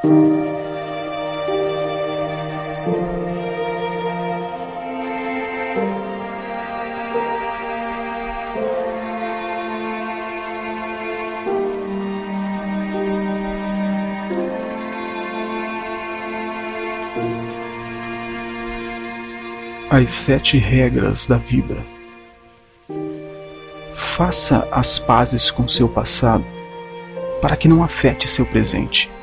As sete regras da vida. Faça as pazes com seu passado para que não afete seu presente.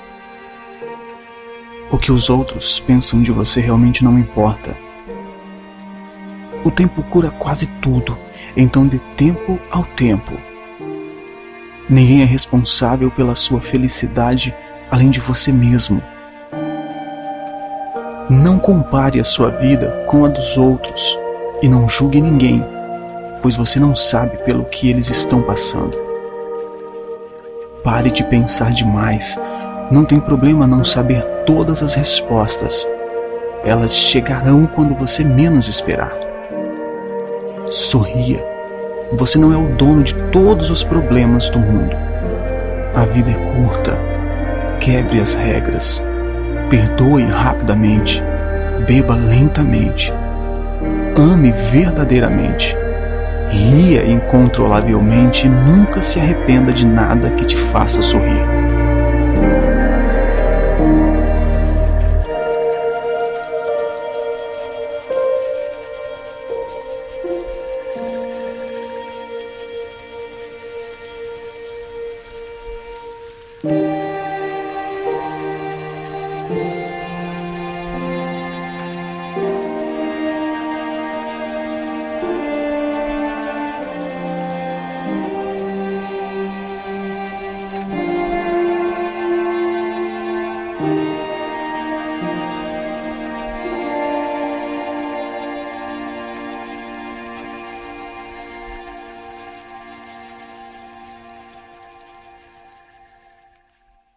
O que os outros pensam de você realmente não importa. O tempo cura quase tudo, então dê tempo ao tempo. Ninguém é responsável pela sua felicidade além de você mesmo. Não compare a sua vida com a dos outros e não julgue ninguém, pois você não sabe pelo que eles estão passando. Pare de pensar demais. Não tem problema não saber todas as respostas. Elas chegarão quando você menos esperar. Sorria. Você não é o dono de todos os problemas do mundo. A vida é curta. Quebre as regras Perdoe rapidamente. Beba lentamente. Ame verdadeiramente. Ria incontrolavelmente e nunca se arrependa de nada que te faça sorrir.